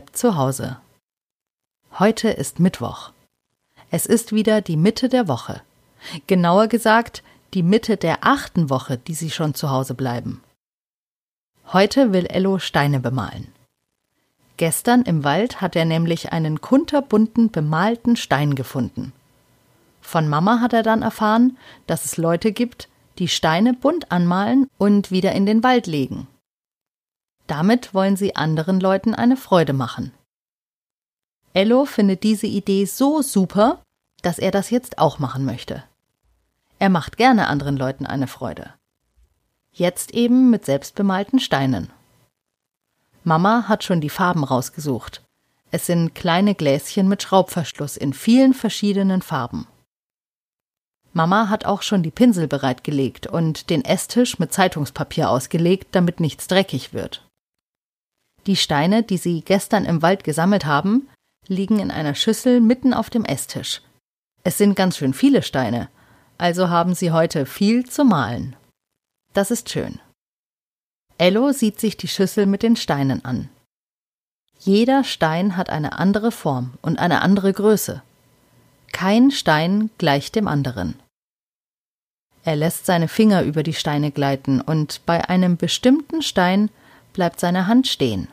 bleibt zu Hause. Heute ist Mittwoch. Es ist wieder die Mitte der Woche. Genauer gesagt, die Mitte der achten Woche, die sie schon zu Hause bleiben. Heute will Ello Steine bemalen. Gestern im Wald hat er nämlich einen kunterbunten bemalten Stein gefunden. Von Mama hat er dann erfahren, dass es Leute gibt, die Steine bunt anmalen und wieder in den Wald legen. Damit wollen sie anderen Leuten eine Freude machen. Ello findet diese Idee so super, dass er das jetzt auch machen möchte. Er macht gerne anderen Leuten eine Freude. Jetzt eben mit selbstbemalten Steinen. Mama hat schon die Farben rausgesucht. Es sind kleine Gläschen mit Schraubverschluss in vielen verschiedenen Farben. Mama hat auch schon die Pinsel bereitgelegt und den Esstisch mit Zeitungspapier ausgelegt, damit nichts dreckig wird. Die Steine, die sie gestern im Wald gesammelt haben, liegen in einer Schüssel mitten auf dem Esstisch. Es sind ganz schön viele Steine, also haben sie heute viel zu malen. Das ist schön. Ello sieht sich die Schüssel mit den Steinen an. Jeder Stein hat eine andere Form und eine andere Größe. Kein Stein gleicht dem anderen. Er lässt seine Finger über die Steine gleiten und bei einem bestimmten Stein bleibt seine Hand stehen.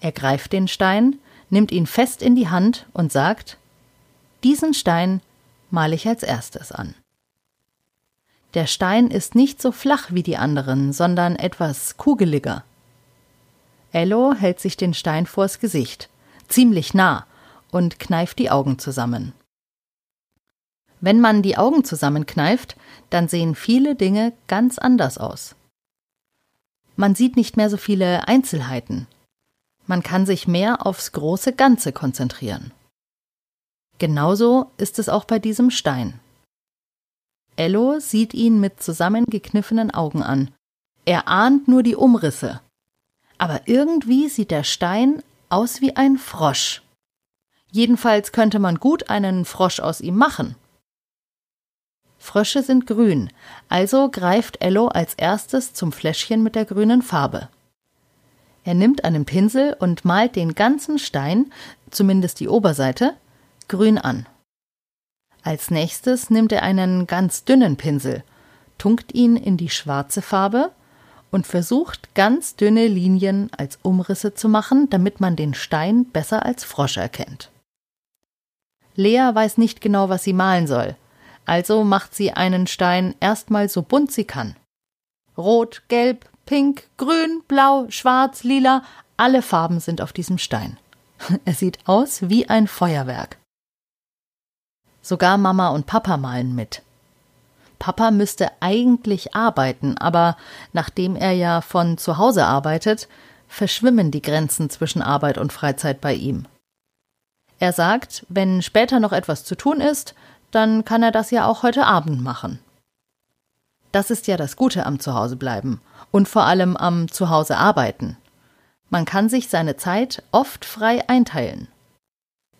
Er greift den Stein, nimmt ihn fest in die Hand und sagt Diesen Stein male ich als erstes an. Der Stein ist nicht so flach wie die anderen, sondern etwas kugeliger. Ello hält sich den Stein vors Gesicht, ziemlich nah, und kneift die Augen zusammen. Wenn man die Augen zusammenkneift, dann sehen viele Dinge ganz anders aus. Man sieht nicht mehr so viele Einzelheiten. Man kann sich mehr aufs große Ganze konzentrieren. Genauso ist es auch bei diesem Stein. Ello sieht ihn mit zusammengekniffenen Augen an. Er ahnt nur die Umrisse. Aber irgendwie sieht der Stein aus wie ein Frosch. Jedenfalls könnte man gut einen Frosch aus ihm machen. Frösche sind grün, also greift Ello als erstes zum Fläschchen mit der grünen Farbe. Er nimmt einen Pinsel und malt den ganzen Stein, zumindest die Oberseite, grün an. Als nächstes nimmt er einen ganz dünnen Pinsel, tunkt ihn in die schwarze Farbe und versucht ganz dünne Linien als Umrisse zu machen, damit man den Stein besser als Frosch erkennt. Lea weiß nicht genau, was sie malen soll, also macht sie einen Stein erstmal so bunt sie kann. Rot, gelb, pink, grün, blau, schwarz, lila, alle Farben sind auf diesem Stein. Er sieht aus wie ein Feuerwerk. Sogar Mama und Papa malen mit. Papa müsste eigentlich arbeiten, aber nachdem er ja von zu Hause arbeitet, verschwimmen die Grenzen zwischen Arbeit und Freizeit bei ihm. Er sagt, wenn später noch etwas zu tun ist, dann kann er das ja auch heute Abend machen. Das ist ja das Gute am Zuhausebleiben und vor allem am Zuhause arbeiten. Man kann sich seine Zeit oft frei einteilen.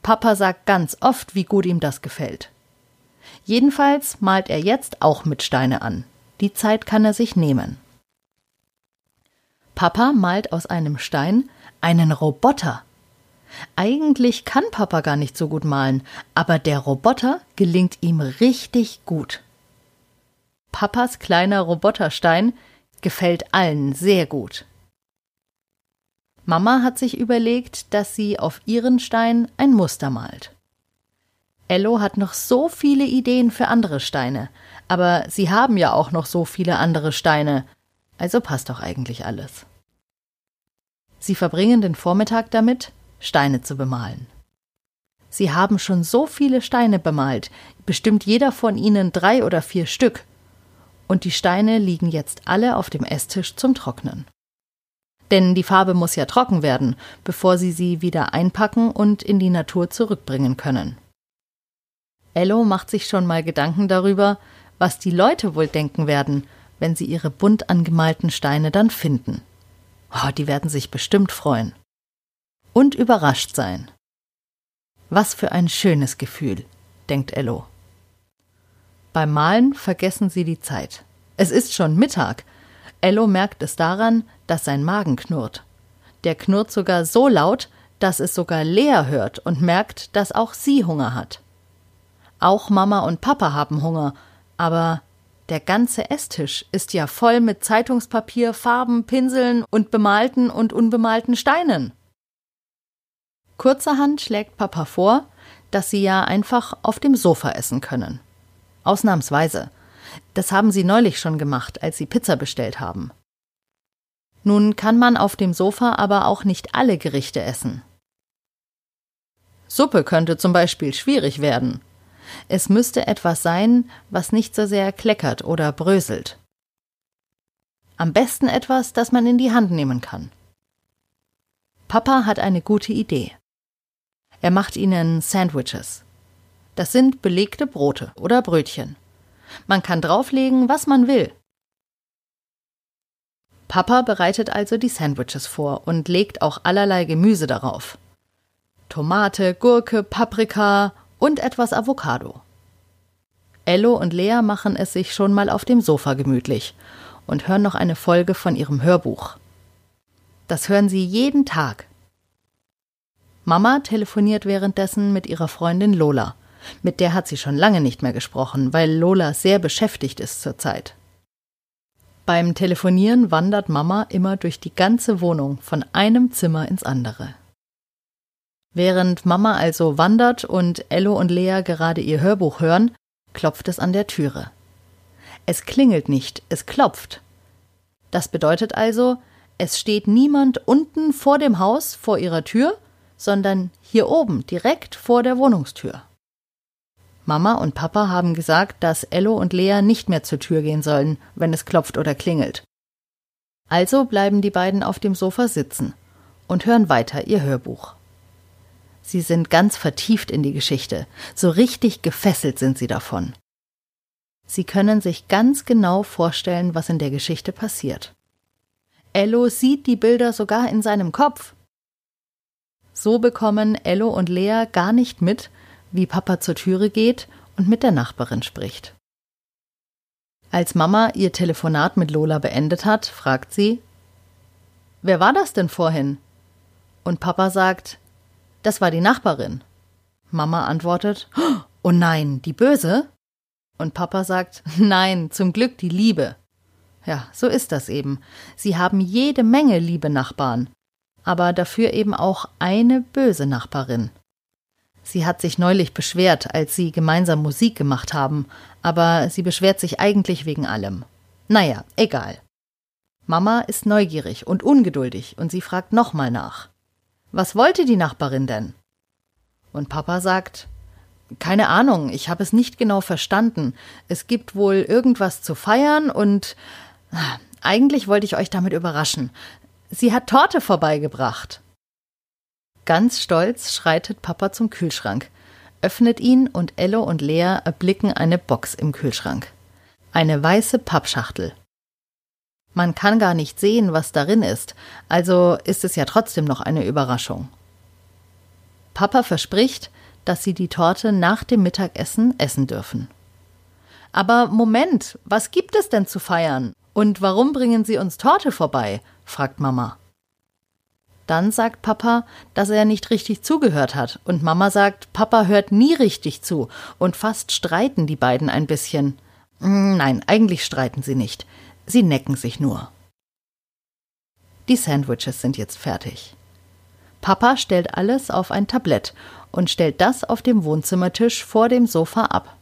Papa sagt ganz oft, wie gut ihm das gefällt. Jedenfalls malt er jetzt auch mit Steine an. Die Zeit kann er sich nehmen. Papa malt aus einem Stein einen Roboter. Eigentlich kann Papa gar nicht so gut malen, aber der Roboter gelingt ihm richtig gut. Papas kleiner Roboterstein gefällt allen sehr gut. Mama hat sich überlegt, dass sie auf ihren Stein ein Muster malt. Ello hat noch so viele Ideen für andere Steine, aber sie haben ja auch noch so viele andere Steine, also passt doch eigentlich alles. Sie verbringen den Vormittag damit, Steine zu bemalen. Sie haben schon so viele Steine bemalt, bestimmt jeder von ihnen drei oder vier Stück, und die Steine liegen jetzt alle auf dem Esstisch zum Trocknen. Denn die Farbe muss ja trocken werden, bevor sie sie wieder einpacken und in die Natur zurückbringen können. Ello macht sich schon mal Gedanken darüber, was die Leute wohl denken werden, wenn sie ihre bunt angemalten Steine dann finden. Oh, die werden sich bestimmt freuen. Und überrascht sein. Was für ein schönes Gefühl, denkt Ello. Beim Malen vergessen sie die Zeit. Es ist schon Mittag, Ello merkt es daran, dass sein Magen knurrt. Der knurrt sogar so laut, dass es sogar Lea hört und merkt, dass auch sie Hunger hat. Auch Mama und Papa haben Hunger, aber der ganze Esstisch ist ja voll mit Zeitungspapier, Farben, Pinseln und bemalten und unbemalten Steinen. Kurzerhand schlägt Papa vor, dass sie ja einfach auf dem Sofa essen können. Ausnahmsweise. Das haben sie neulich schon gemacht, als sie Pizza bestellt haben. Nun kann man auf dem Sofa aber auch nicht alle Gerichte essen. Suppe könnte zum Beispiel schwierig werden. Es müsste etwas sein, was nicht so sehr kleckert oder bröselt. Am besten etwas, das man in die Hand nehmen kann. Papa hat eine gute Idee. Er macht ihnen Sandwiches. Das sind belegte Brote oder Brötchen. Man kann drauflegen, was man will. Papa bereitet also die Sandwiches vor und legt auch allerlei Gemüse darauf. Tomate, Gurke, Paprika und etwas Avocado. Ello und Lea machen es sich schon mal auf dem Sofa gemütlich und hören noch eine Folge von ihrem Hörbuch. Das hören sie jeden Tag. Mama telefoniert währenddessen mit ihrer Freundin Lola. Mit der hat sie schon lange nicht mehr gesprochen, weil Lola sehr beschäftigt ist zurzeit. Beim Telefonieren wandert Mama immer durch die ganze Wohnung von einem Zimmer ins andere. Während Mama also wandert und Ello und Lea gerade ihr Hörbuch hören, klopft es an der Türe. Es klingelt nicht, es klopft. Das bedeutet also, es steht niemand unten vor dem Haus vor ihrer Tür, sondern hier oben direkt vor der Wohnungstür. Mama und Papa haben gesagt, dass Ello und Lea nicht mehr zur Tür gehen sollen, wenn es klopft oder klingelt. Also bleiben die beiden auf dem Sofa sitzen und hören weiter ihr Hörbuch. Sie sind ganz vertieft in die Geschichte, so richtig gefesselt sind sie davon. Sie können sich ganz genau vorstellen, was in der Geschichte passiert. Ello sieht die Bilder sogar in seinem Kopf. So bekommen Ello und Lea gar nicht mit, wie Papa zur Türe geht und mit der Nachbarin spricht. Als Mama ihr Telefonat mit Lola beendet hat, fragt sie Wer war das denn vorhin? Und Papa sagt Das war die Nachbarin. Mama antwortet Oh nein, die Böse? Und Papa sagt Nein, zum Glück die Liebe. Ja, so ist das eben. Sie haben jede Menge liebe Nachbarn, aber dafür eben auch eine böse Nachbarin. Sie hat sich neulich beschwert, als sie gemeinsam Musik gemacht haben, aber sie beschwert sich eigentlich wegen allem. Naja, egal. Mama ist neugierig und ungeduldig und sie fragt nochmal nach. Was wollte die Nachbarin denn? Und Papa sagt, keine Ahnung, ich habe es nicht genau verstanden. Es gibt wohl irgendwas zu feiern und ah, eigentlich wollte ich euch damit überraschen. Sie hat Torte vorbeigebracht. Ganz stolz schreitet Papa zum Kühlschrank, öffnet ihn und Ello und Lea erblicken eine Box im Kühlschrank. Eine weiße Pappschachtel. Man kann gar nicht sehen, was darin ist, also ist es ja trotzdem noch eine Überraschung. Papa verspricht, dass sie die Torte nach dem Mittagessen essen dürfen. Aber Moment, was gibt es denn zu feiern? Und warum bringen Sie uns Torte vorbei? Fragt Mama. Dann sagt Papa, dass er nicht richtig zugehört hat, und Mama sagt, Papa hört nie richtig zu, und fast streiten die beiden ein bisschen. Hm, nein, eigentlich streiten sie nicht. Sie necken sich nur. Die Sandwiches sind jetzt fertig. Papa stellt alles auf ein Tablett und stellt das auf dem Wohnzimmertisch vor dem Sofa ab.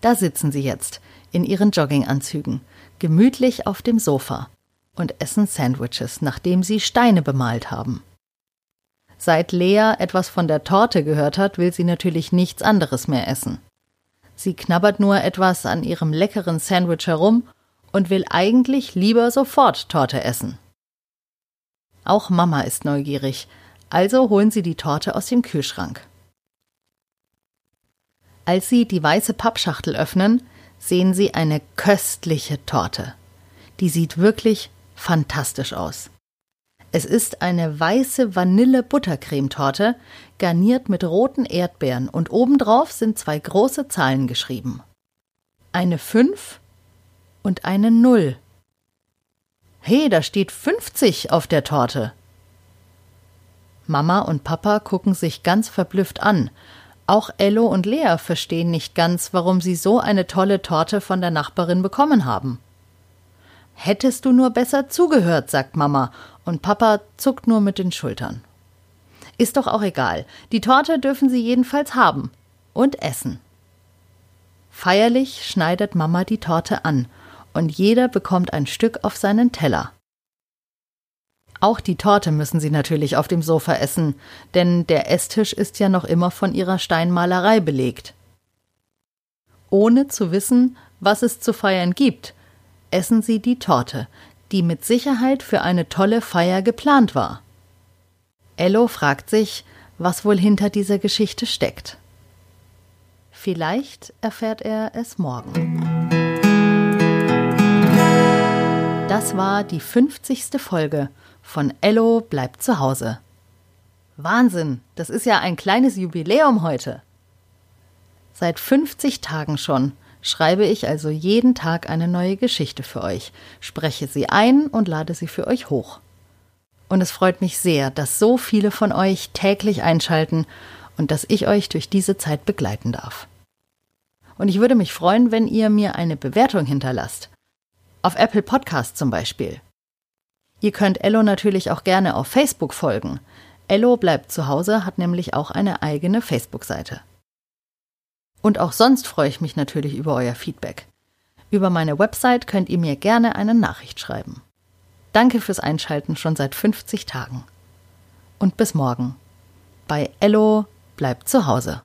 Da sitzen sie jetzt, in ihren Jogginganzügen, gemütlich auf dem Sofa und essen Sandwiches, nachdem sie Steine bemalt haben. Seit Lea etwas von der Torte gehört hat, will sie natürlich nichts anderes mehr essen. Sie knabbert nur etwas an ihrem leckeren Sandwich herum und will eigentlich lieber sofort Torte essen. Auch Mama ist neugierig, also holen sie die Torte aus dem Kühlschrank. Als sie die weiße Pappschachtel öffnen, sehen sie eine köstliche Torte. Die sieht wirklich fantastisch aus. Es ist eine weiße Vanille-Buttercremetorte, garniert mit roten Erdbeeren und obendrauf sind zwei große Zahlen geschrieben. Eine 5 und eine 0. Hey, da steht 50 auf der Torte. Mama und Papa gucken sich ganz verblüfft an. Auch Ello und Lea verstehen nicht ganz, warum sie so eine tolle Torte von der Nachbarin bekommen haben. Hättest du nur besser zugehört, sagt Mama, und Papa zuckt nur mit den Schultern. Ist doch auch egal. Die Torte dürfen sie jedenfalls haben und essen. Feierlich schneidet Mama die Torte an, und jeder bekommt ein Stück auf seinen Teller. Auch die Torte müssen sie natürlich auf dem Sofa essen, denn der Esstisch ist ja noch immer von ihrer Steinmalerei belegt. Ohne zu wissen, was es zu feiern gibt, essen sie die Torte, die mit Sicherheit für eine tolle Feier geplant war. Ello fragt sich, was wohl hinter dieser Geschichte steckt. Vielleicht erfährt er es morgen. Das war die 50. Folge von Ello bleibt zu Hause. Wahnsinn, das ist ja ein kleines Jubiläum heute. Seit 50 Tagen schon schreibe ich also jeden Tag eine neue Geschichte für euch, spreche sie ein und lade sie für euch hoch. Und es freut mich sehr, dass so viele von euch täglich einschalten und dass ich euch durch diese Zeit begleiten darf. Und ich würde mich freuen, wenn ihr mir eine Bewertung hinterlasst. Auf Apple Podcast zum Beispiel. Ihr könnt Ello natürlich auch gerne auf Facebook folgen. Ello bleibt zu Hause hat nämlich auch eine eigene Facebook-Seite. Und auch sonst freue ich mich natürlich über euer Feedback. Über meine Website könnt ihr mir gerne eine Nachricht schreiben. Danke fürs Einschalten schon seit 50 Tagen. Und bis morgen. Bei Ello bleibt zu Hause.